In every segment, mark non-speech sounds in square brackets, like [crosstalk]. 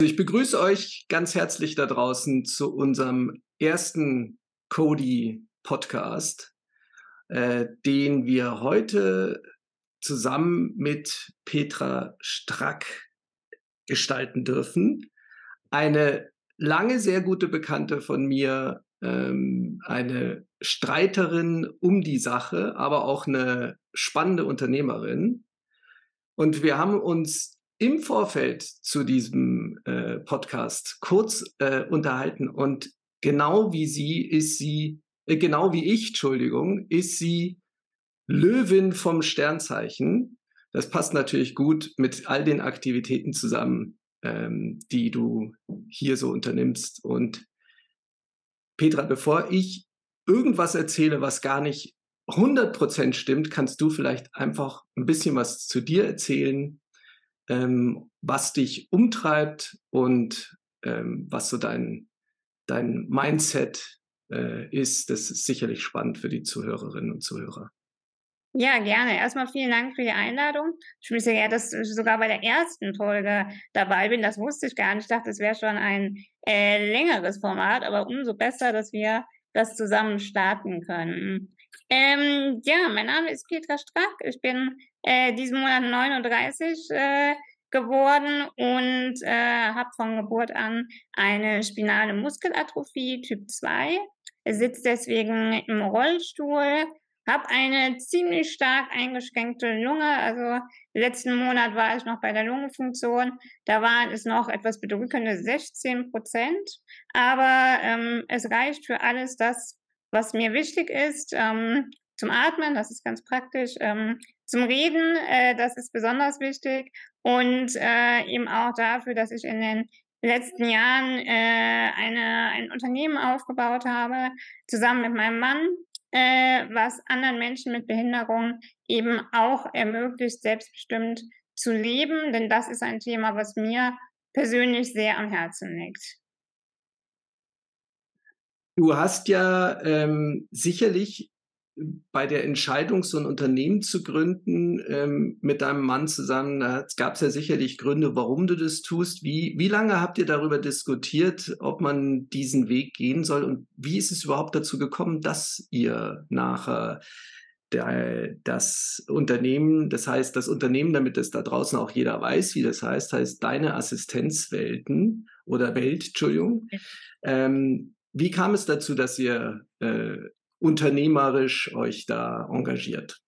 Ich begrüße euch ganz herzlich da draußen zu unserem ersten Cody-Podcast, äh, den wir heute zusammen mit Petra Strack gestalten dürfen. Eine lange sehr gute Bekannte von mir, ähm, eine Streiterin um die Sache, aber auch eine spannende Unternehmerin. Und wir haben uns im Vorfeld zu diesem äh, Podcast kurz äh, unterhalten und genau wie sie ist sie, äh, genau wie ich, Entschuldigung, ist sie Löwin vom Sternzeichen. Das passt natürlich gut mit all den Aktivitäten zusammen, ähm, die du hier so unternimmst. Und Petra, bevor ich irgendwas erzähle, was gar nicht 100% stimmt, kannst du vielleicht einfach ein bisschen was zu dir erzählen, ähm, was dich umtreibt und ähm, was so dein, dein Mindset äh, ist. Das ist sicherlich spannend für die Zuhörerinnen und Zuhörer. Ja, gerne. Erstmal vielen Dank für die Einladung. Ich wusste ja, dass ich sogar bei der ersten Folge dabei bin. Das wusste ich gar nicht. Ich dachte, es wäre schon ein äh, längeres Format, aber umso besser, dass wir das zusammen starten können. Ähm, ja, mein Name ist Petra Strack. Ich bin äh, diesen Monat 39 äh, geworden und äh, habe von Geburt an eine spinale Muskelatrophie Typ 2, sitze deswegen im Rollstuhl, habe eine ziemlich stark eingeschränkte Lunge. Also letzten Monat war ich noch bei der Lungenfunktion. Da waren es noch etwas bedrückende 16 Prozent. Aber ähm, es reicht für alles das, was mir wichtig ist. Ähm, zum Atmen, das ist ganz praktisch. Ähm, zum Reden, äh, das ist besonders wichtig. Und äh, eben auch dafür, dass ich in den letzten Jahren äh, eine, ein Unternehmen aufgebaut habe, zusammen mit meinem Mann, äh, was anderen Menschen mit Behinderung eben auch ermöglicht, selbstbestimmt zu leben. Denn das ist ein Thema, was mir persönlich sehr am Herzen liegt. Du hast ja ähm, sicherlich bei der Entscheidung, so ein Unternehmen zu gründen, ähm, mit deinem Mann zusammen, da gab es ja sicherlich Gründe, warum du das tust. Wie, wie lange habt ihr darüber diskutiert, ob man diesen Weg gehen soll? Und wie ist es überhaupt dazu gekommen, dass ihr nachher der, das Unternehmen, das heißt, das Unternehmen, damit es da draußen auch jeder weiß, wie das heißt, heißt deine Assistenzwelten oder Welt, Entschuldigung. Ähm, wie kam es dazu, dass ihr äh, unternehmerisch euch da engagiert?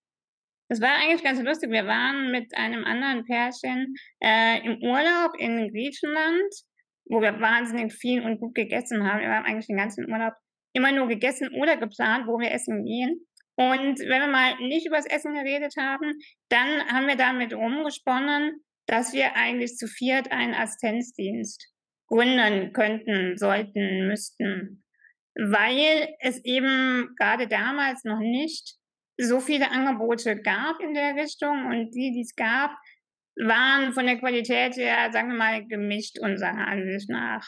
Das war eigentlich ganz lustig. Wir waren mit einem anderen Pärchen äh, im Urlaub in Griechenland, wo wir wahnsinnig viel und gut gegessen haben. Wir haben eigentlich den ganzen Urlaub immer nur gegessen oder geplant, wo wir essen gehen. Und wenn wir mal nicht über das Essen geredet haben, dann haben wir damit rumgesponnen, dass wir eigentlich zu viert einen Assistenzdienst gründen könnten, sollten, müssten weil es eben gerade damals noch nicht so viele Angebote gab in der Richtung und die, die es gab, waren von der Qualität her, sagen wir mal, gemischt unserer Ansicht nach.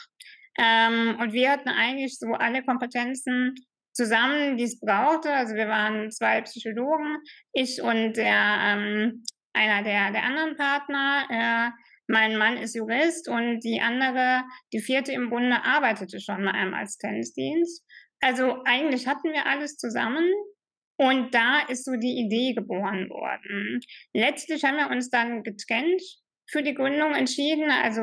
Ähm, und wir hatten eigentlich so alle Kompetenzen zusammen, die es brauchte. Also wir waren zwei Psychologen, ich und der ähm, einer der, der anderen Partner. Äh, mein Mann ist Jurist und die andere, die vierte im Bunde, arbeitete schon bei einem Assistenzdienst. Also eigentlich hatten wir alles zusammen und da ist so die Idee geboren worden. Letztlich haben wir uns dann getrennt für die Gründung entschieden. Also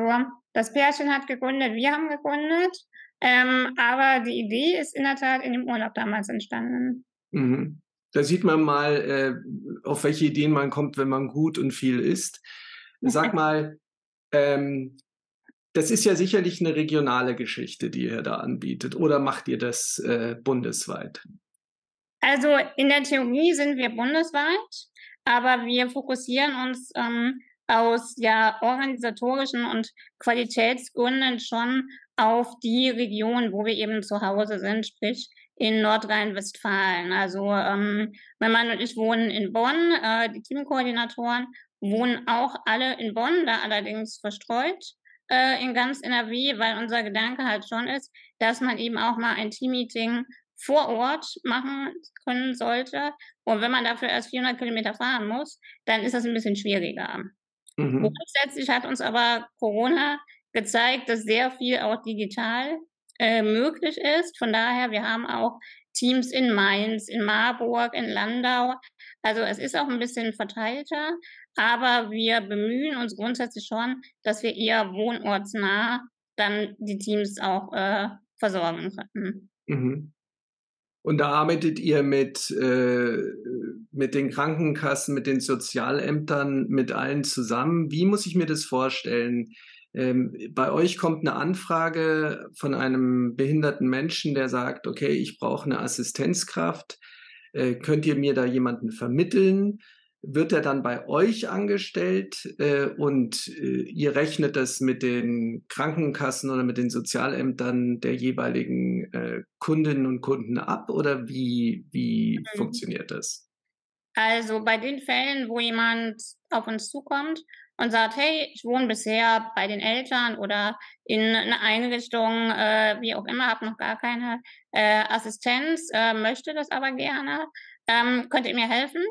das Pärchen hat gegründet, wir haben gegründet. Ähm, aber die Idee ist in der Tat in dem Urlaub damals entstanden. Mhm. Da sieht man mal, äh, auf welche Ideen man kommt, wenn man gut und viel isst. Sag [laughs] mal, ähm, das ist ja sicherlich eine regionale Geschichte, die ihr da anbietet. Oder macht ihr das äh, bundesweit? Also in der Theorie sind wir bundesweit, aber wir fokussieren uns ähm, aus ja organisatorischen und Qualitätsgründen schon auf die Region, wo wir eben zu Hause sind, sprich in Nordrhein-Westfalen. Also ähm, mein Mann und ich wohnen in Bonn, äh, die Teamkoordinatoren wohnen auch alle in Bonn, da allerdings verstreut äh, in ganz NRW, weil unser Gedanke halt schon ist, dass man eben auch mal ein Teammeeting vor Ort machen können sollte. Und wenn man dafür erst 400 Kilometer fahren muss, dann ist das ein bisschen schwieriger. Mhm. Grundsätzlich hat uns aber Corona gezeigt, dass sehr viel auch digital äh, möglich ist. Von daher, wir haben auch Teams in Mainz, in Marburg, in Landau. Also es ist auch ein bisschen verteilter, aber wir bemühen uns grundsätzlich schon, dass wir eher wohnortsnah dann die Teams auch äh, versorgen können. Mhm. Und da arbeitet ihr mit, äh, mit den Krankenkassen, mit den Sozialämtern, mit allen zusammen. Wie muss ich mir das vorstellen? Ähm, bei euch kommt eine Anfrage von einem behinderten Menschen, der sagt, okay, ich brauche eine Assistenzkraft. Äh, könnt ihr mir da jemanden vermitteln? Wird er dann bei euch angestellt äh, und äh, ihr rechnet das mit den Krankenkassen oder mit den Sozialämtern der jeweiligen äh, Kundinnen und Kunden ab oder wie, wie mhm. funktioniert das? Also bei den Fällen, wo jemand auf uns zukommt und sagt, hey, ich wohne bisher bei den Eltern oder in einer Einrichtung, äh, wie auch immer, habe noch gar keine äh, Assistenz, äh, möchte das aber gerne, ähm, könnt ihr mir helfen?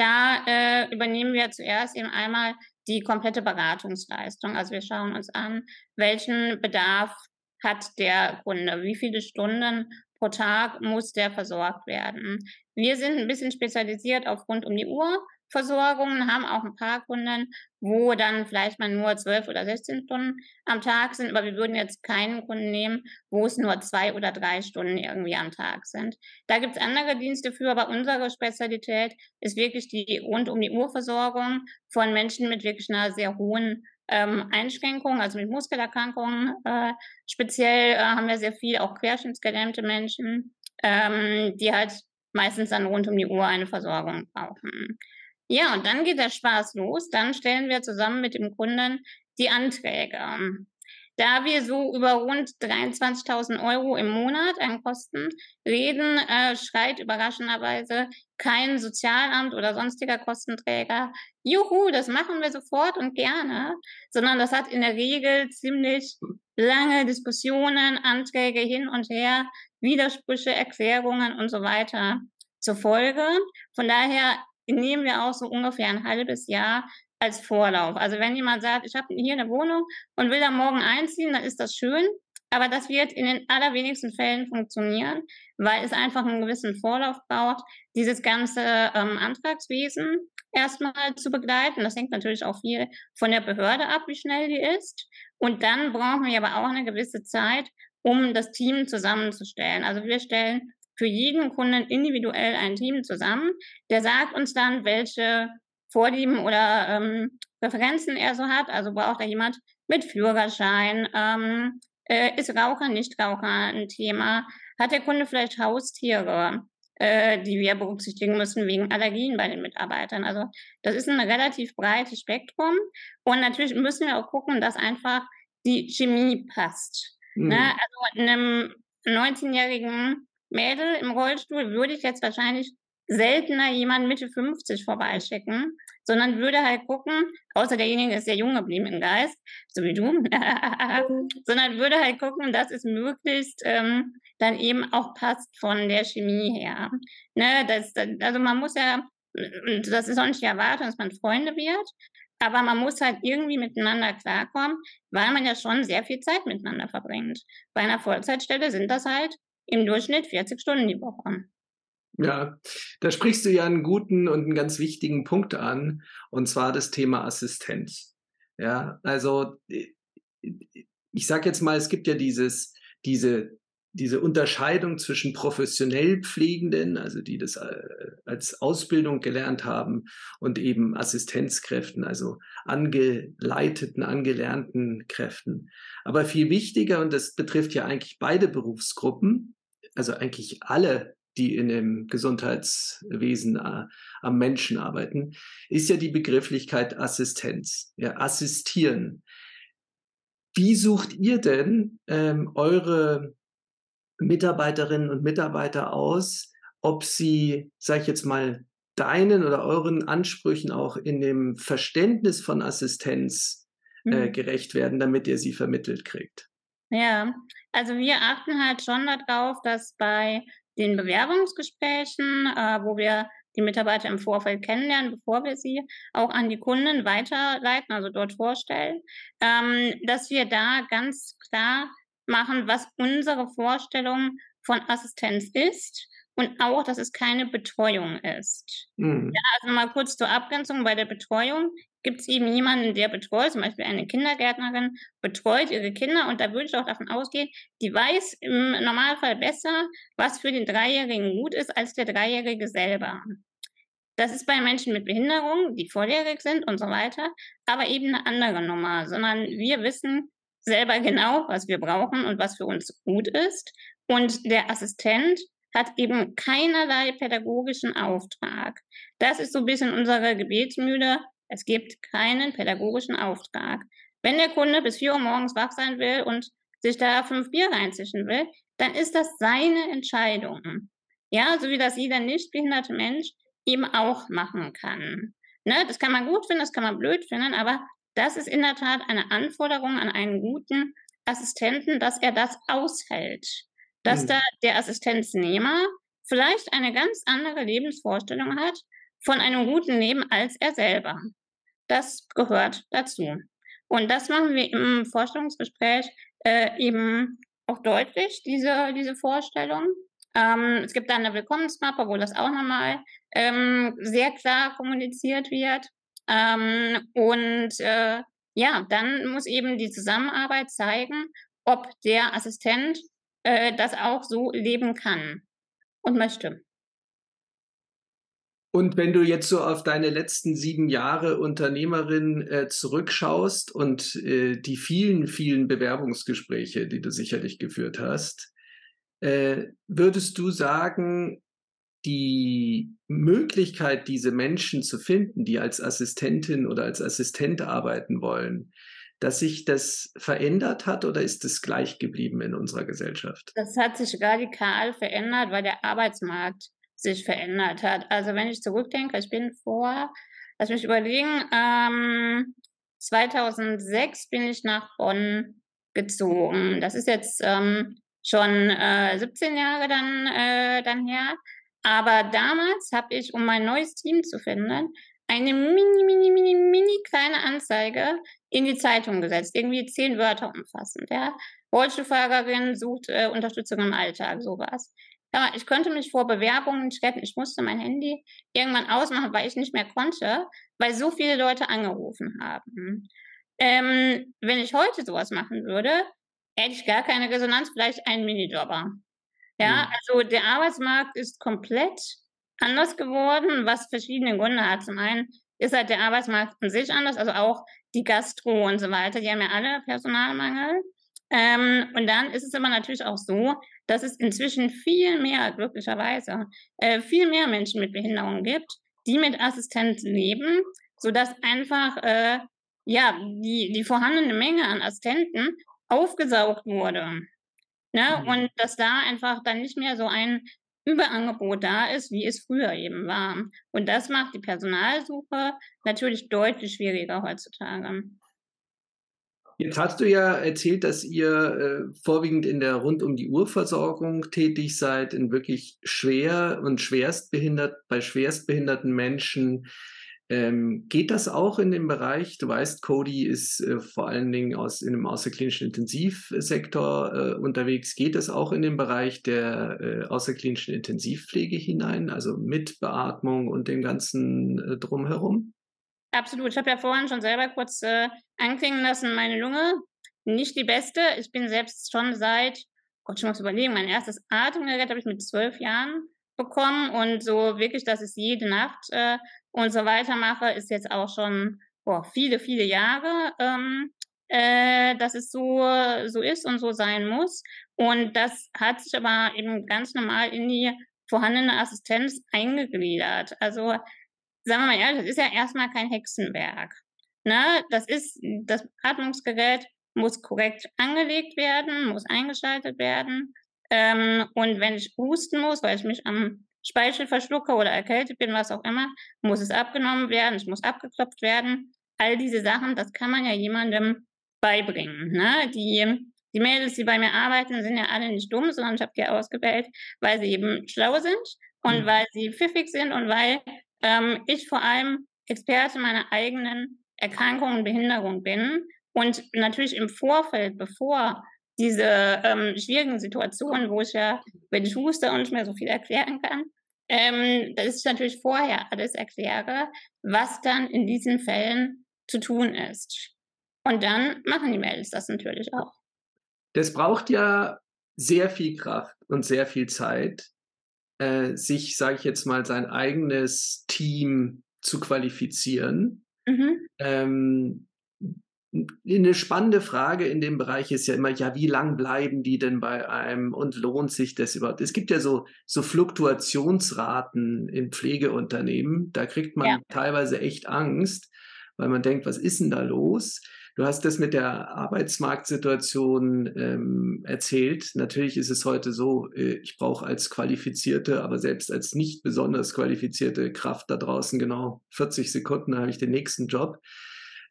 Da äh, übernehmen wir zuerst eben einmal die komplette Beratungsleistung. Also wir schauen uns an, welchen Bedarf hat der Kunde, wie viele Stunden pro Tag muss der versorgt werden. Wir sind ein bisschen spezialisiert auf rund um die Uhr Versorgungen, haben auch ein paar Kunden, wo dann vielleicht mal nur 12 oder 16 Stunden am Tag sind, aber wir würden jetzt keinen Kunden nehmen, wo es nur zwei oder drei Stunden irgendwie am Tag sind. Da gibt es andere Dienste für, aber unsere Spezialität ist wirklich die rund um die Uhrversorgung von Menschen mit wirklich einer sehr hohen ähm, Einschränkungen, also mit Muskelerkrankungen. Äh, speziell äh, haben wir sehr viel auch querschnittsgelähmte Menschen, ähm, die halt meistens dann rund um die Uhr eine Versorgung brauchen. Ja, und dann geht der Spaß los. Dann stellen wir zusammen mit dem Kunden die Anträge. Da wir so über rund 23.000 Euro im Monat an Kosten reden, äh, schreit überraschenderweise kein Sozialamt oder sonstiger Kostenträger, juhu, das machen wir sofort und gerne, sondern das hat in der Regel ziemlich lange Diskussionen, Anträge hin und her, Widersprüche, Erklärungen und so weiter zur Folge. Von daher nehmen wir auch so ungefähr ein halbes Jahr als Vorlauf. Also wenn jemand sagt, ich habe hier eine Wohnung und will da morgen einziehen, dann ist das schön. Aber das wird in den allerwenigsten Fällen funktionieren, weil es einfach einen gewissen Vorlauf braucht, dieses ganze ähm, Antragswesen erstmal zu begleiten. Das hängt natürlich auch viel von der Behörde ab, wie schnell die ist. Und dann brauchen wir aber auch eine gewisse Zeit, um das Team zusammenzustellen. Also wir stellen für jeden Kunden individuell ein Team zusammen. Der sagt uns dann, welche Vorlieben oder ähm, Präferenzen er so hat. Also braucht er jemand mit Führerschein? Ähm, äh, ist Raucher, Nichtraucher ein Thema? Hat der Kunde vielleicht Haustiere, äh, die wir berücksichtigen müssen wegen Allergien bei den Mitarbeitern? Also das ist ein relativ breites Spektrum. Und natürlich müssen wir auch gucken, dass einfach die Chemie passt. Ne? Mhm. Ne? Also einem 19-jährigen Mädel im Rollstuhl würde ich jetzt wahrscheinlich seltener jemanden Mitte 50 vorbeischicken, sondern würde halt gucken, außer derjenige ist sehr jung geblieben im Geist, so wie du, [laughs] sondern würde halt gucken, dass es möglichst ähm, dann eben auch passt von der Chemie her. Ne, das, also man muss ja, das ist auch nicht die Erwartung, dass man Freunde wird, aber man muss halt irgendwie miteinander klarkommen, weil man ja schon sehr viel Zeit miteinander verbringt. Bei einer Vollzeitstelle sind das halt im Durchschnitt 40 Stunden die Woche. Ja, da sprichst du ja einen guten und einen ganz wichtigen Punkt an, und zwar das Thema Assistenz. Ja, also ich sage jetzt mal, es gibt ja dieses, diese, diese Unterscheidung zwischen professionell Pflegenden, also die das äh, als Ausbildung gelernt haben, und eben Assistenzkräften, also angeleiteten, angelernten Kräften. Aber viel wichtiger, und das betrifft ja eigentlich beide Berufsgruppen, also eigentlich alle, die in dem Gesundheitswesen äh, am Menschen arbeiten, ist ja die Begrifflichkeit Assistenz, ja, assistieren. Wie sucht ihr denn ähm, eure Mitarbeiterinnen und Mitarbeiter aus, ob sie, sage ich jetzt mal, deinen oder euren Ansprüchen auch in dem Verständnis von Assistenz äh, mhm. gerecht werden, damit ihr sie vermittelt kriegt? Ja, also wir achten halt schon darauf, dass bei den Bewerbungsgesprächen, äh, wo wir die Mitarbeiter im Vorfeld kennenlernen, bevor wir sie auch an die Kunden weiterleiten, also dort vorstellen, ähm, dass wir da ganz klar machen, was unsere Vorstellung von Assistenz ist und auch, dass es keine Betreuung ist. Mhm. Ja, also mal kurz zur Abgrenzung. Bei der Betreuung gibt es eben jemanden, der betreut, zum Beispiel eine Kindergärtnerin, betreut ihre Kinder und da würde ich auch davon ausgehen, die weiß im Normalfall besser, was für den Dreijährigen gut ist, als der Dreijährige selber. Das ist bei Menschen mit Behinderung, die volljährig sind und so weiter, aber eben eine andere Nummer, sondern wir wissen selber genau, was wir brauchen und was für uns gut ist. Und der Assistent hat eben keinerlei pädagogischen Auftrag. Das ist so ein bisschen unsere Gebetsmühle. Es gibt keinen pädagogischen Auftrag. Wenn der Kunde bis vier Uhr morgens wach sein will und sich da fünf Bier reinzischen will, dann ist das seine Entscheidung. Ja, so wie das jeder nicht behinderte Mensch eben auch machen kann. Ne, das kann man gut finden, das kann man blöd finden, aber das ist in der Tat eine Anforderung an einen guten Assistenten, dass er das aushält dass mhm. da der Assistenznehmer vielleicht eine ganz andere Lebensvorstellung hat von einem guten Leben als er selber. Das gehört dazu. Und das machen wir im Vorstellungsgespräch äh, eben auch deutlich, diese, diese Vorstellung. Ähm, es gibt da eine Willkommensmappe, wo das auch nochmal ähm, sehr klar kommuniziert wird. Ähm, und äh, ja, dann muss eben die Zusammenarbeit zeigen, ob der Assistent äh, das auch so leben kann und möchte. Und wenn du jetzt so auf deine letzten sieben Jahre Unternehmerin äh, zurückschaust und äh, die vielen, vielen Bewerbungsgespräche, die du sicherlich geführt hast, äh, würdest du sagen, die Möglichkeit, diese Menschen zu finden, die als Assistentin oder als Assistent arbeiten wollen, dass sich das verändert hat oder ist es gleich geblieben in unserer Gesellschaft? Das hat sich radikal verändert, weil der Arbeitsmarkt sich verändert hat. Also wenn ich zurückdenke, ich bin vor, lass mich überlegen, ähm, 2006 bin ich nach Bonn gezogen. Das ist jetzt ähm, schon äh, 17 Jahre dann, äh, dann her. Aber damals habe ich, um mein neues Team zu finden, eine mini, mini, mini, mini kleine Anzeige in die Zeitung gesetzt, irgendwie zehn Wörter umfassend. Ja. Rollstuhlfahrerin sucht äh, Unterstützung im Alltag, sowas. Ja, ich konnte mich vor Bewerbungen nicht retten. Ich musste mein Handy irgendwann ausmachen, weil ich nicht mehr konnte, weil so viele Leute angerufen haben. Ähm, wenn ich heute sowas machen würde, hätte ich gar keine Resonanz, vielleicht einen Minijobber. Ja, mhm. also der Arbeitsmarkt ist komplett anders geworden, was verschiedene Gründe hat. Zum einen ist halt der Arbeitsmarkt an sich anders, also auch die Gastro und so weiter, die haben ja alle Personalmangel. Ähm, und dann ist es aber natürlich auch so, dass es inzwischen viel mehr, glücklicherweise, äh, viel mehr Menschen mit Behinderungen gibt, die mit Assistenz leben, sodass einfach äh, ja, die, die vorhandene Menge an Assistenten aufgesaugt wurde. Ne? Mhm. Und dass da einfach dann nicht mehr so ein Überangebot da ist, wie es früher eben war. Und das macht die Personalsuche natürlich deutlich schwieriger heutzutage. Jetzt hast du ja erzählt, dass ihr äh, vorwiegend in der rund um die Uhr-Versorgung tätig seid, in wirklich schwer und schwerstbehindert, bei schwerstbehinderten Menschen. Ähm, geht das auch in dem Bereich? Du weißt, Cody ist äh, vor allen Dingen aus, in dem außerklinischen Intensivsektor äh, unterwegs. Geht das auch in den Bereich der äh, außerklinischen Intensivpflege hinein, also mit Beatmung und dem ganzen äh, Drumherum? Absolut. Ich habe ja vorhin schon selber kurz äh, anklingen lassen, meine Lunge nicht die beste. Ich bin selbst schon seit, Gott, ich muss überlegen, mein erstes Atemgerät habe ich mit zwölf Jahren bekommen und so wirklich, dass ich jede Nacht äh, und so weiter mache, ist jetzt auch schon boah, viele, viele Jahre, ähm, äh, dass es so, so ist und so sein muss. Und das hat sich aber eben ganz normal in die vorhandene Assistenz eingegliedert. Also sagen wir mal ehrlich, das ist ja erstmal kein Hexenwerk. Ne? Das ist, das Atmungsgerät muss korrekt angelegt werden, muss eingeschaltet werden. Ähm, und wenn ich husten muss, weil ich mich am Speichel verschlucke oder erkältet bin, was auch immer, muss es abgenommen werden, es muss abgeklopft werden. All diese Sachen, das kann man ja jemandem beibringen. Ne? Die, die Mädels, die bei mir arbeiten, sind ja alle nicht dumm, sondern ich habe die ausgewählt, weil sie eben schlau sind und mhm. weil sie pfiffig sind und weil ähm, ich vor allem Experte meiner eigenen Erkrankung und Behinderung bin und natürlich im Vorfeld, bevor diese ähm, schwierigen Situationen, wo ich ja, wenn ich huste und nicht mehr so viel erklären kann, ähm, dass ich natürlich vorher alles erkläre, was dann in diesen Fällen zu tun ist. Und dann machen die Mails das natürlich auch. Das braucht ja sehr viel Kraft und sehr viel Zeit, äh, sich, sage ich jetzt mal, sein eigenes Team zu qualifizieren. Mhm. Ähm, eine spannende Frage in dem Bereich ist ja immer, ja, wie lang bleiben die denn bei einem und lohnt sich das überhaupt? Es gibt ja so, so Fluktuationsraten in Pflegeunternehmen, da kriegt man ja. teilweise echt Angst, weil man denkt, was ist denn da los? Du hast das mit der Arbeitsmarktsituation ähm, erzählt. Natürlich ist es heute so, äh, ich brauche als qualifizierte, aber selbst als nicht besonders qualifizierte Kraft da draußen genau 40 Sekunden habe ich den nächsten Job.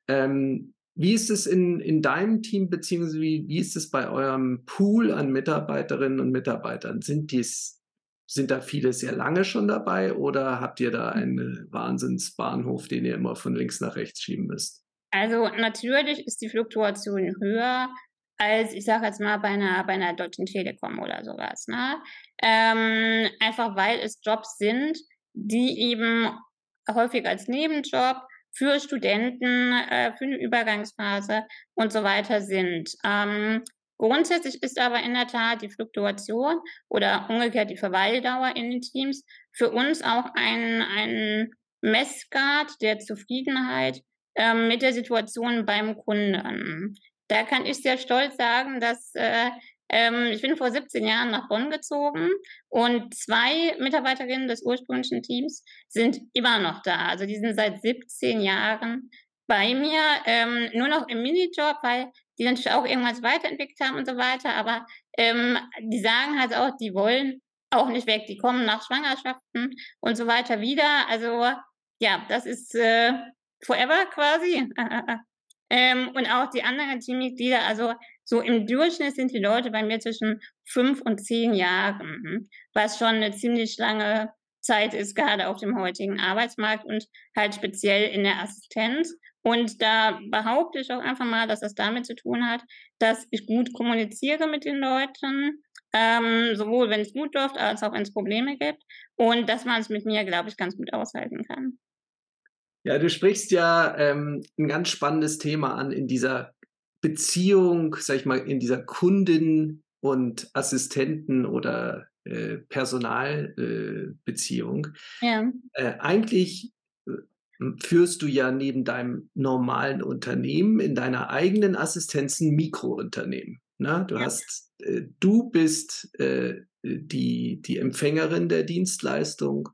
Ähm, wie ist es in, in deinem Team, beziehungsweise wie, wie ist es bei eurem Pool an Mitarbeiterinnen und Mitarbeitern? Sind dies, sind da viele sehr lange schon dabei oder habt ihr da einen Wahnsinnsbahnhof, den ihr immer von links nach rechts schieben müsst? Also natürlich ist die Fluktuation höher als, ich sage jetzt mal, bei einer, bei einer Deutschen Telekom oder sowas. Ne? Ähm, einfach weil es Jobs sind, die eben häufig als Nebenjob für Studenten, äh, für eine Übergangsphase und so weiter sind. Ähm, grundsätzlich ist aber in der Tat die Fluktuation oder umgekehrt die Verweildauer in den Teams für uns auch ein, ein Messgrad der Zufriedenheit ähm, mit der Situation beim Kunden. Da kann ich sehr stolz sagen, dass äh, ähm, ich bin vor 17 Jahren nach Bonn gezogen und zwei Mitarbeiterinnen des ursprünglichen Teams sind immer noch da. Also die sind seit 17 Jahren bei mir, ähm, nur noch im Minijob, weil die natürlich auch irgendwas weiterentwickelt haben und so weiter. Aber ähm, die sagen halt auch, die wollen auch nicht weg. Die kommen nach Schwangerschaften und so weiter wieder. Also ja, das ist äh, forever quasi. ähm, und auch die anderen Teammitglieder, also so im Durchschnitt sind die Leute bei mir zwischen fünf und zehn Jahren, was schon eine ziemlich lange Zeit ist, gerade auf dem heutigen Arbeitsmarkt und halt speziell in der Assistenz. Und da behaupte ich auch einfach mal, dass das damit zu tun hat, dass ich gut kommuniziere mit den Leuten, ähm, sowohl wenn es gut läuft, als auch wenn es Probleme gibt. Und dass man es mit mir, glaube ich, ganz gut aushalten kann. Ja, du sprichst ja ähm, ein ganz spannendes Thema an in dieser Beziehung, sag ich mal, in dieser Kunden- und Assistenten- oder äh, Personalbeziehung. Äh, ja. Äh, eigentlich äh, führst du ja neben deinem normalen Unternehmen in deiner eigenen Assistenz ein Mikrounternehmen. Ne? Du ja. hast, äh, du bist äh, die, die Empfängerin der Dienstleistung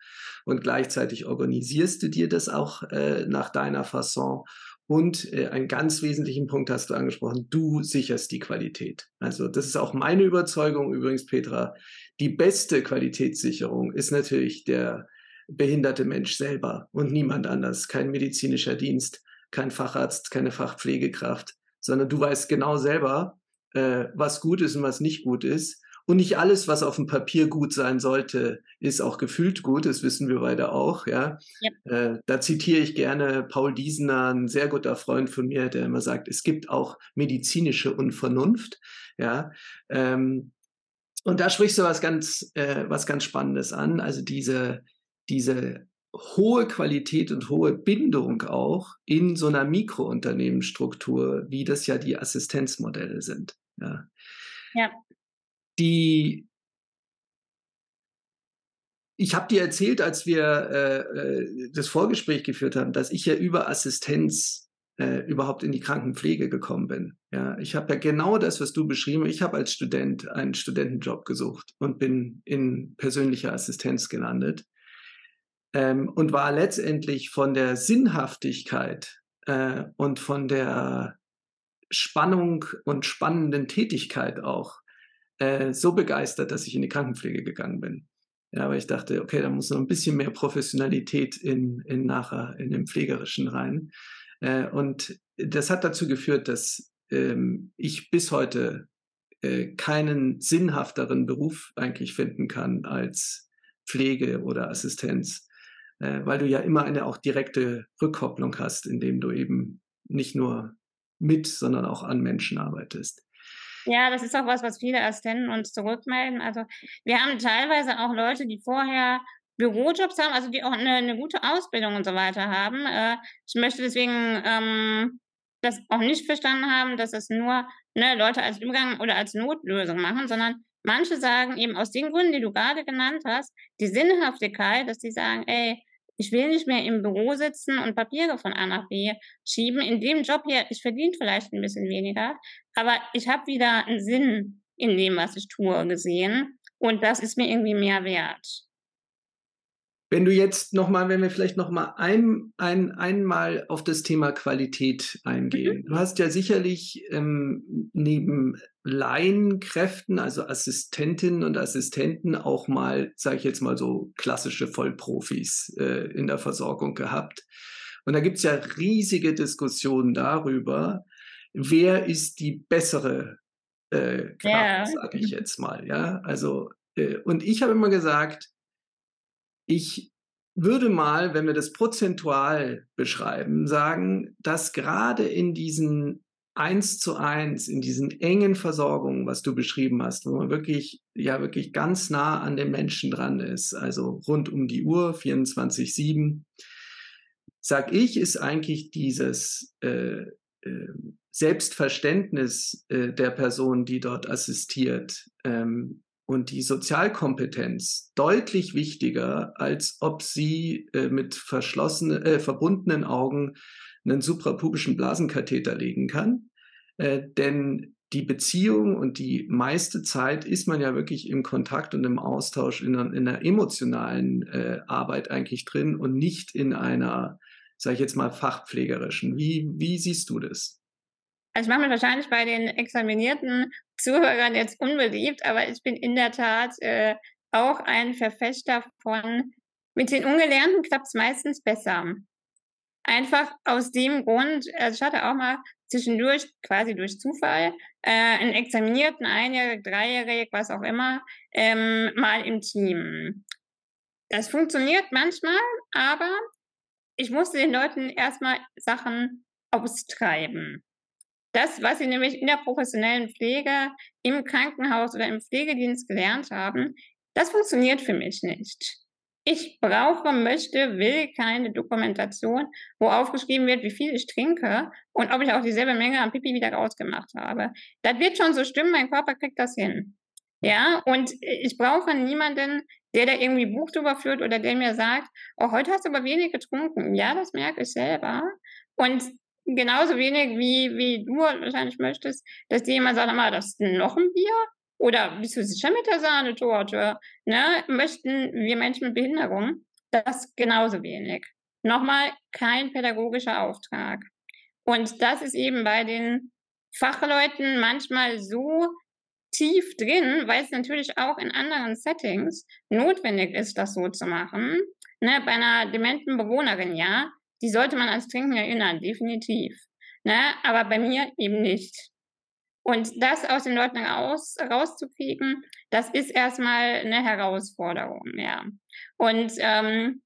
und gleichzeitig organisierst du dir das auch nach deiner Fasson und äh, einen ganz wesentlichen Punkt hast du angesprochen, du sicherst die Qualität. Also das ist auch meine Überzeugung übrigens, Petra. Die beste Qualitätssicherung ist natürlich der behinderte Mensch selber und niemand anders. Kein medizinischer Dienst, kein Facharzt, keine Fachpflegekraft, sondern du weißt genau selber, äh, was gut ist und was nicht gut ist. Und nicht alles, was auf dem Papier gut sein sollte, ist auch gefühlt gut. Das wissen wir beide auch. Ja, ja. Äh, da zitiere ich gerne Paul Diesener, ein sehr guter Freund von mir, der immer sagt, es gibt auch medizinische Unvernunft. Ja, ähm, und da sprichst du was ganz, äh, was ganz Spannendes an. Also diese, diese hohe Qualität und hohe Bindung auch in so einer Mikrounternehmensstruktur, wie das ja die Assistenzmodelle sind. Ja. ja die ich habe dir erzählt, als wir äh, äh, das Vorgespräch geführt haben, dass ich ja über Assistenz äh, überhaupt in die Krankenpflege gekommen bin. Ja, ich habe ja genau das, was du beschrieben. Ich habe als Student einen Studentenjob gesucht und bin in persönlicher Assistenz gelandet ähm, und war letztendlich von der Sinnhaftigkeit äh, und von der Spannung und spannenden Tätigkeit auch äh, so begeistert, dass ich in die Krankenpflege gegangen bin. Ja, aber ich dachte, okay, da muss noch ein bisschen mehr Professionalität in, in nachher in dem Pflegerischen rein. Äh, und das hat dazu geführt, dass ähm, ich bis heute äh, keinen sinnhafteren Beruf eigentlich finden kann als Pflege oder Assistenz, äh, weil du ja immer eine auch direkte Rückkopplung hast, indem du eben nicht nur mit, sondern auch an Menschen arbeitest. Ja, das ist auch was, was viele Assistenten uns zurückmelden. Also wir haben teilweise auch Leute, die vorher Bürojobs haben, also die auch eine, eine gute Ausbildung und so weiter haben. Äh, ich möchte deswegen ähm, das auch nicht verstanden haben, dass es nur ne, Leute als Übergang oder als Notlösung machen, sondern manche sagen eben aus den Gründen, die du gerade genannt hast, die Sinnhaftigkeit, dass sie sagen, ey, ich will nicht mehr im Büro sitzen und Papiere von A nach B schieben. In dem Job hier, ich verdiene vielleicht ein bisschen weniger, aber ich habe wieder einen Sinn in dem, was ich tue, gesehen. Und das ist mir irgendwie mehr wert. Wenn du jetzt nochmal, wenn wir vielleicht nochmal ein, ein, einmal auf das Thema Qualität eingehen. Mhm. Du hast ja sicherlich ähm, neben Laienkräften, also Assistentinnen und Assistenten, auch mal, sage ich jetzt mal so, klassische Vollprofis äh, in der Versorgung gehabt. Und da gibt es ja riesige Diskussionen darüber, wer ist die bessere äh, Kraft, yeah. sage ich jetzt mal. Ja, also, äh, und ich habe immer gesagt, ich würde mal, wenn wir das prozentual beschreiben, sagen, dass gerade in diesen eins zu eins, in diesen engen Versorgungen, was du beschrieben hast, wo man wirklich, ja, wirklich ganz nah an den Menschen dran ist, also rund um die Uhr, 24-7, sag ich, ist eigentlich dieses äh, äh, Selbstverständnis äh, der Person, die dort assistiert, ähm, und die Sozialkompetenz deutlich wichtiger, als ob sie äh, mit verschlossenen, äh, verbundenen Augen einen suprapubischen Blasenkatheter legen kann. Äh, denn die Beziehung und die meiste Zeit ist man ja wirklich im Kontakt und im Austausch in in einer emotionalen äh, Arbeit eigentlich drin und nicht in einer, sage ich jetzt mal, fachpflegerischen. Wie, wie siehst du das? Also ich mache mich wahrscheinlich bei den examinierten Zuhörern jetzt unbeliebt, aber ich bin in der Tat äh, auch ein Verfechter von, mit den Ungelernten klappt es meistens besser. Einfach aus dem Grund, also ich hatte auch mal zwischendurch, quasi durch Zufall, äh, einen examinierten, einjährig, dreijährig, was auch immer, ähm, mal im Team. Das funktioniert manchmal, aber ich musste den Leuten erstmal Sachen austreiben. Das, was sie nämlich in der professionellen Pflege, im Krankenhaus oder im Pflegedienst gelernt haben, das funktioniert für mich nicht. Ich brauche, möchte, will keine Dokumentation, wo aufgeschrieben wird, wie viel ich trinke und ob ich auch dieselbe Menge am Pipi wieder rausgemacht habe. Das wird schon so stimmen, mein Körper kriegt das hin. Ja, und ich brauche niemanden, der da irgendwie Buch drüber führt oder der mir sagt, oh, heute hast du aber wenig getrunken. Ja, das merke ich selber. Und genauso wenig wie, wie du wahrscheinlich möchtest, dass jemand sagt, mal, das ist noch ein Bier? Oder bist du sicher mit der Sahnetorte? Ne? Möchten wir Menschen mit Behinderung das genauso wenig. Nochmal kein pädagogischer Auftrag. Und das ist eben bei den Fachleuten manchmal so tief drin, weil es natürlich auch in anderen Settings notwendig ist, das so zu machen. Ne, bei einer dementen Bewohnerin, ja, die sollte man ans Trinken erinnern, definitiv. Ne? Aber bei mir eben nicht. Und das aus den Leuten raus, rauszukriegen, das ist erstmal eine Herausforderung, ja. Und ähm,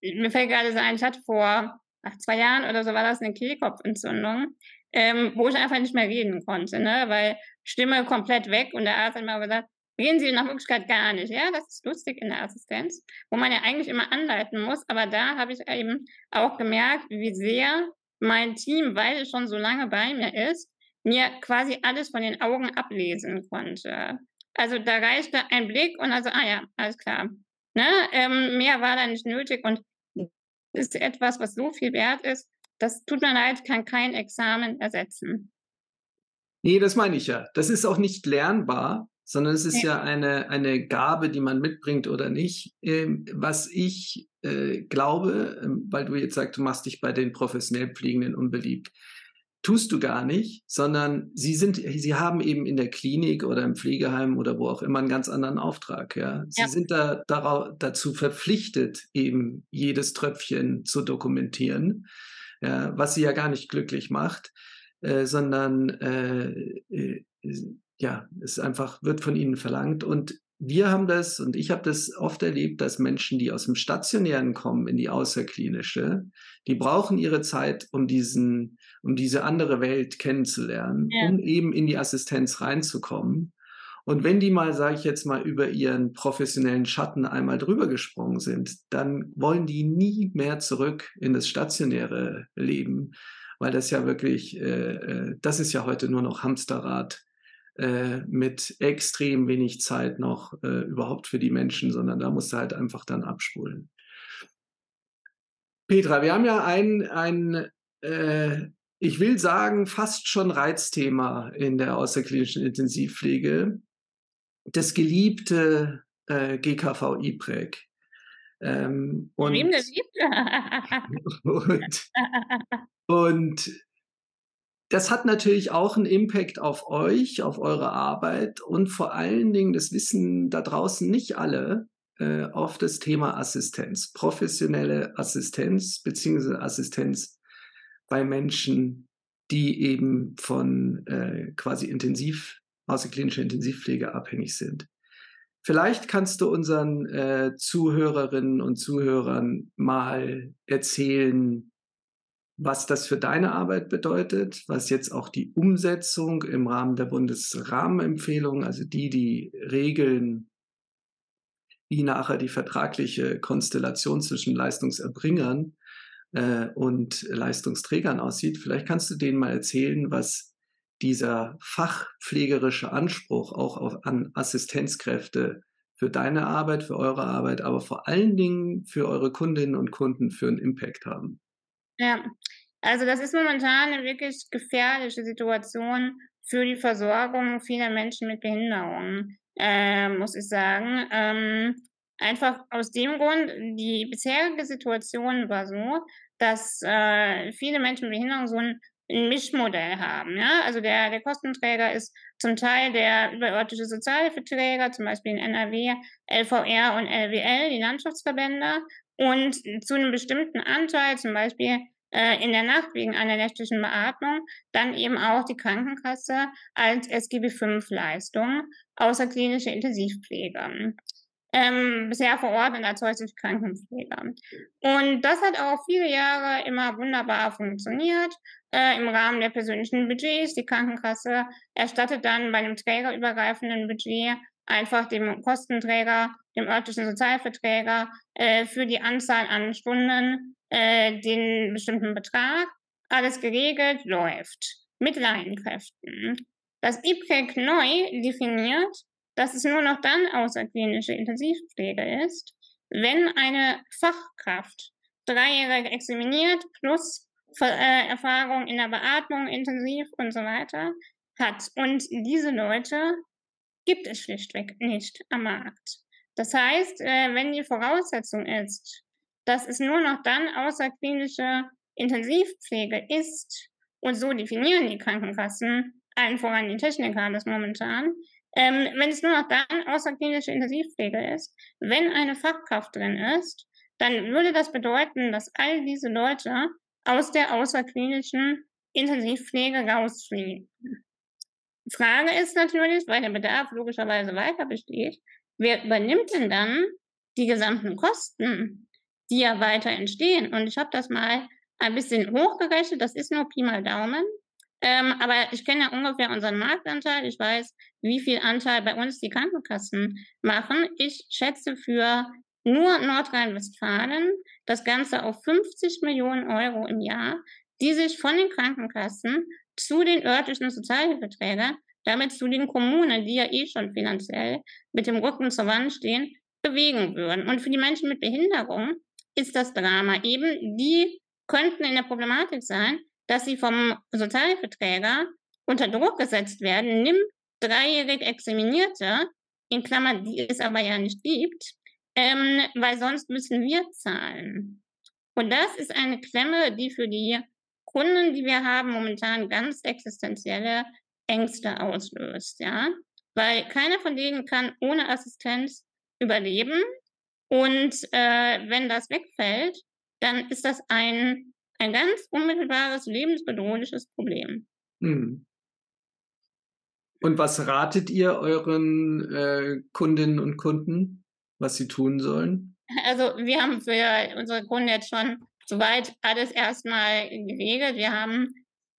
mir fällt gerade so ein, ich hatte vor ach, zwei Jahren oder so war das eine Kehlkopfentzündung, ähm, wo ich einfach nicht mehr reden konnte, ne? weil Stimme komplett weg und der Arzt hat mir gesagt, Reden Sie nach Möglichkeit gar nicht. Ja, das ist lustig in der Assistenz, wo man ja eigentlich immer anleiten muss. Aber da habe ich eben auch gemerkt, wie sehr mein Team, weil es schon so lange bei mir ist, mir quasi alles von den Augen ablesen konnte. Also da reichte ein Blick und also, ah ja, alles klar. Ne? Ähm, mehr war da nicht nötig und ist etwas, was so viel wert ist, das tut mir leid, kann kein Examen ersetzen. Nee, das meine ich ja. Das ist auch nicht lernbar sondern es ist ja, ja eine, eine Gabe, die man mitbringt oder nicht. Ähm, was ich äh, glaube, ähm, weil du jetzt sagst, du machst dich bei den professionell Pflegenden unbeliebt, tust du gar nicht, sondern sie sind, sie haben eben in der Klinik oder im Pflegeheim oder wo auch immer einen ganz anderen Auftrag. Ja, sie ja. sind da darauf, dazu verpflichtet, eben jedes Tröpfchen zu dokumentieren, ja, was sie ja gar nicht glücklich macht, äh, sondern äh, äh ja, es einfach wird von ihnen verlangt. Und wir haben das und ich habe das oft erlebt, dass Menschen, die aus dem Stationären kommen in die Außerklinische, die brauchen ihre Zeit, um diesen, um diese andere Welt kennenzulernen, ja. um eben in die Assistenz reinzukommen. Und wenn die mal, sage ich jetzt mal, über ihren professionellen Schatten einmal drüber gesprungen sind, dann wollen die nie mehr zurück in das stationäre Leben, weil das ja wirklich, äh, äh das ist ja heute nur noch Hamsterrad äh, mit extrem wenig Zeit noch äh, überhaupt für die Menschen, sondern da musst du halt einfach dann abspulen. Petra, wir haben ja ein, ein äh, ich will sagen, fast schon Reizthema in der außerklinischen Intensivpflege, das geliebte äh, GKV IPREG. Ähm, [laughs] und, und, und das hat natürlich auch einen Impact auf euch, auf eure Arbeit und vor allen Dingen, das wissen da draußen nicht alle, äh, auf das Thema Assistenz, professionelle Assistenz beziehungsweise Assistenz bei Menschen, die eben von äh, quasi intensiv, außerklinischer Intensivpflege abhängig sind. Vielleicht kannst du unseren äh, Zuhörerinnen und Zuhörern mal erzählen, was das für deine Arbeit bedeutet, was jetzt auch die Umsetzung im Rahmen der Bundesrahmenempfehlung, also die, die Regeln, wie nachher die vertragliche Konstellation zwischen Leistungserbringern äh, und Leistungsträgern aussieht. Vielleicht kannst du denen mal erzählen, was dieser fachpflegerische Anspruch auch auf, an Assistenzkräfte für deine Arbeit, für eure Arbeit, aber vor allen Dingen für eure Kundinnen und Kunden für einen Impact haben. Ja, also das ist momentan eine wirklich gefährliche Situation für die Versorgung vieler Menschen mit Behinderungen, äh, muss ich sagen. Ähm, einfach aus dem Grund, die bisherige Situation war so, dass äh, viele Menschen mit Behinderung so ein, ein Mischmodell haben. Ja? Also der, der Kostenträger ist zum Teil der überörtliche Sozialhilfeträger, zum Beispiel in NRW, LVR und LWL, die Landschaftsverbände. Und zu einem bestimmten Anteil, zum Beispiel äh, in der Nacht wegen einer nächtlichen Beatmung, dann eben auch die Krankenkasse als SGB-5-Leistung außerklinische Intensivpflege. Ähm, bisher und als häusliche Krankenpfleger. Und das hat auch viele Jahre immer wunderbar funktioniert äh, im Rahmen der persönlichen Budgets. Die Krankenkasse erstattet dann bei einem trägerübergreifenden Budget einfach dem Kostenträger, dem örtlichen Sozialverträger äh, für die Anzahl an Stunden äh, den bestimmten Betrag. Alles geregelt läuft mit Laienkräften. Das IPREC neu definiert, dass es nur noch dann außerklinische Intensivpflege ist, wenn eine Fachkraft dreijährig examiniert plus äh, Erfahrung in der Beatmung intensiv und so weiter hat. Und diese Leute gibt es schlichtweg nicht am Markt. Das heißt, äh, wenn die Voraussetzung ist, dass es nur noch dann außerklinische Intensivpflege ist, und so definieren die Krankenkassen, allen voran die Techniker das momentan, ähm, wenn es nur noch dann außerklinische Intensivpflege ist, wenn eine Fachkraft drin ist, dann würde das bedeuten, dass all diese Leute aus der außerklinischen Intensivpflege rausfliegen. Frage ist natürlich, weil der Bedarf logischerweise weiter besteht, wer übernimmt denn dann die gesamten Kosten, die ja weiter entstehen? Und ich habe das mal ein bisschen hochgerechnet, das ist nur Pi mal Daumen. Ähm, aber ich kenne ja ungefähr unseren Marktanteil. Ich weiß, wie viel Anteil bei uns die Krankenkassen machen. Ich schätze für nur Nordrhein-Westfalen das Ganze auf 50 Millionen Euro im Jahr, die sich von den Krankenkassen zu den örtlichen Sozialhilfeträgern, damit zu den Kommunen, die ja eh schon finanziell mit dem Rücken zur Wand stehen, bewegen würden. Und für die Menschen mit Behinderung ist das Drama eben, die könnten in der Problematik sein, dass sie vom Sozialhilfeträger unter Druck gesetzt werden, nimm dreijährig Examinierte, in Klammern, die es aber ja nicht gibt, ähm, weil sonst müssen wir zahlen. Und das ist eine Klemme, die für die Kunden, die wir haben, momentan ganz existenzielle Ängste auslöst, ja. Weil keiner von denen kann ohne Assistenz überleben. Und äh, wenn das wegfällt, dann ist das ein, ein ganz unmittelbares, lebensbedrohliches Problem. Hm. Und was ratet ihr euren äh, Kundinnen und Kunden, was sie tun sollen? Also wir haben für unsere Kunden jetzt schon soweit alles erstmal geregelt. Wir haben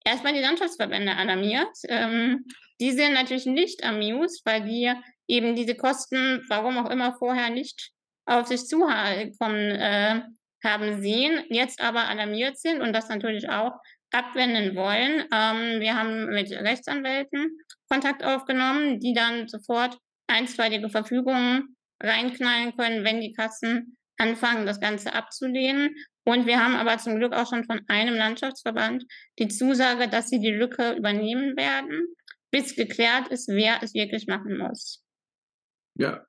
erstmal die Landschaftsverbände alarmiert. Ähm, die sind natürlich nicht amused, weil die eben diese Kosten, warum auch immer vorher nicht auf sich zukommen äh, haben sehen, jetzt aber alarmiert sind und das natürlich auch abwenden wollen. Ähm, wir haben mit Rechtsanwälten Kontakt aufgenommen, die dann sofort einstweilige Verfügungen reinknallen können, wenn die Kassen anfangen, das Ganze abzulehnen. Und wir haben aber zum Glück auch schon von einem Landschaftsverband die Zusage, dass sie die Lücke übernehmen werden, bis geklärt ist, wer es wirklich machen muss. Ja.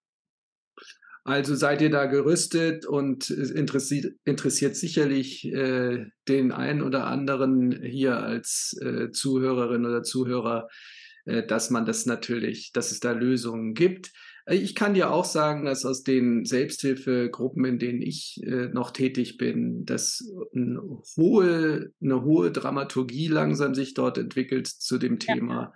Also seid ihr da gerüstet und interessiert, interessiert sicherlich äh, den einen oder anderen hier als äh, Zuhörerin oder Zuhörer, äh, dass man das natürlich, dass es da Lösungen gibt. Ich kann dir auch sagen, dass aus den Selbsthilfegruppen, in denen ich äh, noch tätig bin, dass eine hohe, eine hohe Dramaturgie langsam sich dort entwickelt zu dem Thema,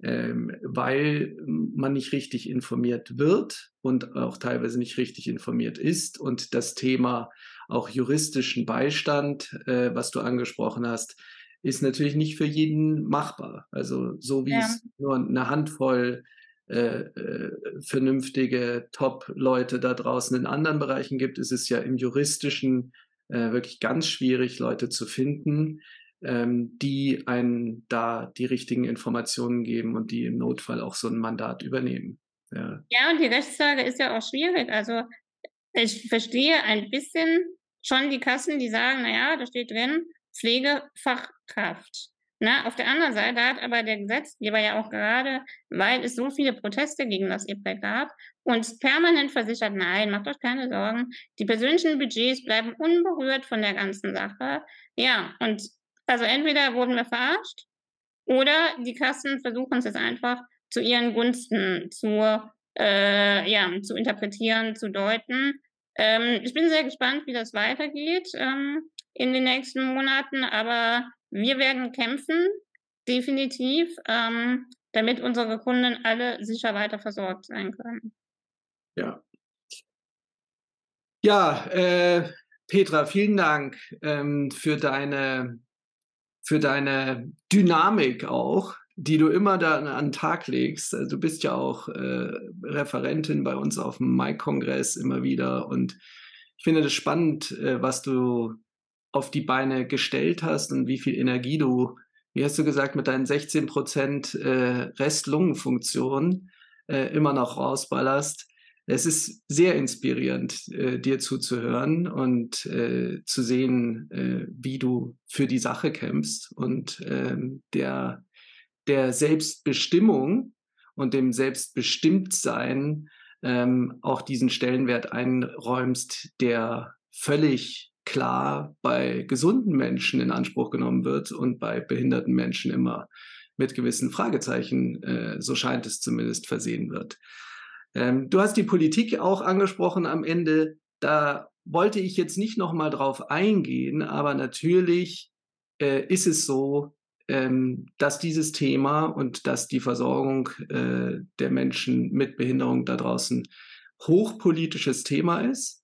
ja. ähm, weil man nicht richtig informiert wird und auch teilweise nicht richtig informiert ist und das Thema auch juristischen Beistand, äh, was du angesprochen hast, ist natürlich nicht für jeden machbar. Also so wie ja. es nur eine Handvoll äh, äh, vernünftige Top-Leute da draußen in anderen Bereichen gibt, ist es ja im juristischen äh, wirklich ganz schwierig, Leute zu finden, ähm, die einen da die richtigen Informationen geben und die im Notfall auch so ein Mandat übernehmen. Ja, ja und die Rechtslage ist ja auch schwierig. Also ich verstehe ein bisschen schon die Kassen, die sagen, naja, da steht drin, Pflegefachkraft. Na, auf der anderen Seite hat aber der Gesetzgeber ja auch gerade, weil es so viele Proteste gegen das EPREC gab, uns permanent versichert, nein, macht euch keine Sorgen, die persönlichen Budgets bleiben unberührt von der ganzen Sache. Ja, und also entweder wurden wir verarscht oder die Kassen versuchen es jetzt einfach zu ihren Gunsten zu, äh, ja, zu interpretieren, zu deuten. Ähm, ich bin sehr gespannt, wie das weitergeht ähm, in den nächsten Monaten, aber wir werden kämpfen, definitiv, ähm, damit unsere Kunden alle sicher weiter versorgt sein können. Ja. Ja, äh, Petra, vielen Dank ähm, für deine für deine Dynamik auch, die du immer da an den Tag legst. Also du bist ja auch äh, Referentin bei uns auf dem Mai-Kongress immer wieder und ich finde das spannend, äh, was du auf die Beine gestellt hast und wie viel Energie du, wie hast du gesagt, mit deinen 16 Prozent äh, Restlungenfunktion äh, immer noch rausballerst. Es ist sehr inspirierend, äh, dir zuzuhören und äh, zu sehen, äh, wie du für die Sache kämpfst und ähm, der, der Selbstbestimmung und dem Selbstbestimmtsein ähm, auch diesen Stellenwert einräumst, der völlig klar bei gesunden Menschen in Anspruch genommen wird und bei behinderten Menschen immer mit gewissen Fragezeichen, äh, so scheint es zumindest, versehen wird. Ähm, du hast die Politik auch angesprochen am Ende. Da wollte ich jetzt nicht nochmal drauf eingehen, aber natürlich äh, ist es so, ähm, dass dieses Thema und dass die Versorgung äh, der Menschen mit Behinderung da draußen hochpolitisches Thema ist.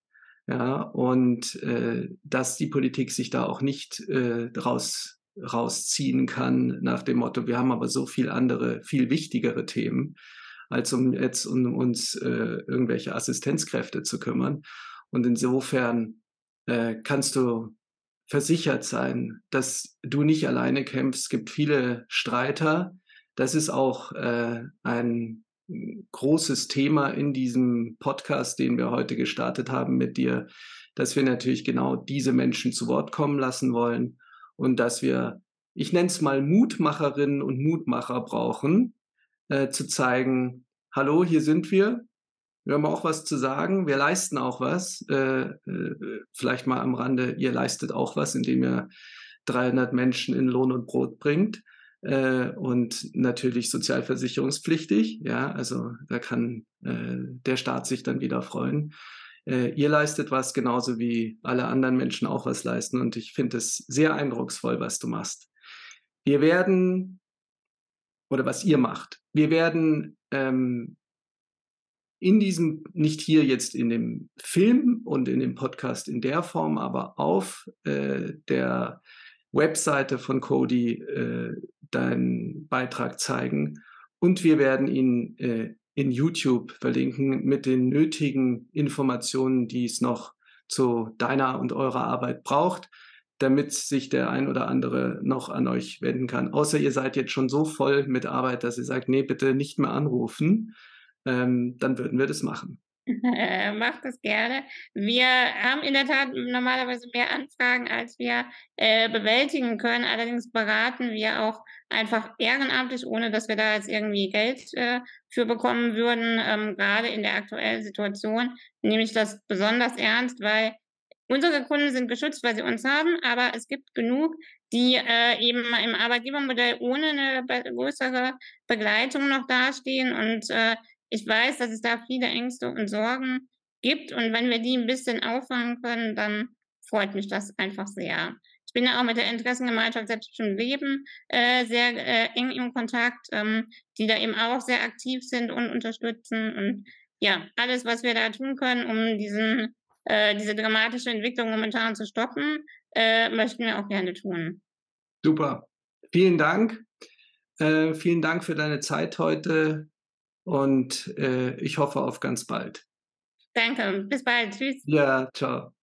Ja, und äh, dass die Politik sich da auch nicht äh, raus, rausziehen kann nach dem Motto, wir haben aber so viel andere, viel wichtigere Themen, als um jetzt um uns äh, irgendwelche Assistenzkräfte zu kümmern. Und insofern äh, kannst du versichert sein, dass du nicht alleine kämpfst. Es gibt viele Streiter. Das ist auch äh, ein großes Thema in diesem Podcast, den wir heute gestartet haben mit dir, dass wir natürlich genau diese Menschen zu Wort kommen lassen wollen und dass wir, ich nenne es mal Mutmacherinnen und Mutmacher brauchen, äh, zu zeigen, hallo, hier sind wir, wir haben auch was zu sagen, wir leisten auch was, äh, äh, vielleicht mal am Rande, ihr leistet auch was, indem ihr 300 Menschen in Lohn und Brot bringt äh, und natürlich sozialversicherungspflichtig. Ja, also da kann äh, der Staat sich dann wieder freuen. Äh, ihr leistet was genauso wie alle anderen Menschen auch was leisten und ich finde es sehr eindrucksvoll, was du machst. Wir werden oder was ihr macht. Wir werden ähm, in diesem, nicht hier jetzt in dem Film und in dem Podcast in der Form, aber auf äh, der Webseite von Cody äh, deinen Beitrag zeigen. Und wir werden ihn äh, in YouTube verlinken mit den nötigen Informationen, die es noch zu deiner und eurer Arbeit braucht, damit sich der ein oder andere noch an euch wenden kann. Außer ihr seid jetzt schon so voll mit Arbeit, dass ihr sagt, nee, bitte nicht mehr anrufen ähm, dann würden wir das machen. [laughs] Macht das gerne. Wir haben in der Tat normalerweise mehr Anfragen, als wir äh, bewältigen können. Allerdings beraten wir auch einfach ehrenamtlich, ohne dass wir da jetzt irgendwie Geld äh, für bekommen würden. Ähm, gerade in der aktuellen Situation nehme ich das besonders ernst, weil unsere Kunden sind geschützt, weil sie uns haben, aber es gibt genug, die äh, eben im Arbeitgebermodell ohne eine größere Begleitung noch dastehen und äh, ich weiß, dass es da viele Ängste und Sorgen gibt und wenn wir die ein bisschen auffangen können, dann freut mich das einfach sehr. Ich bin ja auch mit der Interessengemeinschaft Selbstbestimmt Leben äh, sehr äh, eng im Kontakt, ähm, die da eben auch sehr aktiv sind und unterstützen. Und ja, alles, was wir da tun können, um diesen, äh, diese dramatische Entwicklung momentan zu stoppen, äh, möchten wir auch gerne tun. Super. Vielen Dank. Äh, vielen Dank für deine Zeit heute und äh, ich hoffe auf ganz bald. Danke, bis bald. Tschüss. Ja, ciao.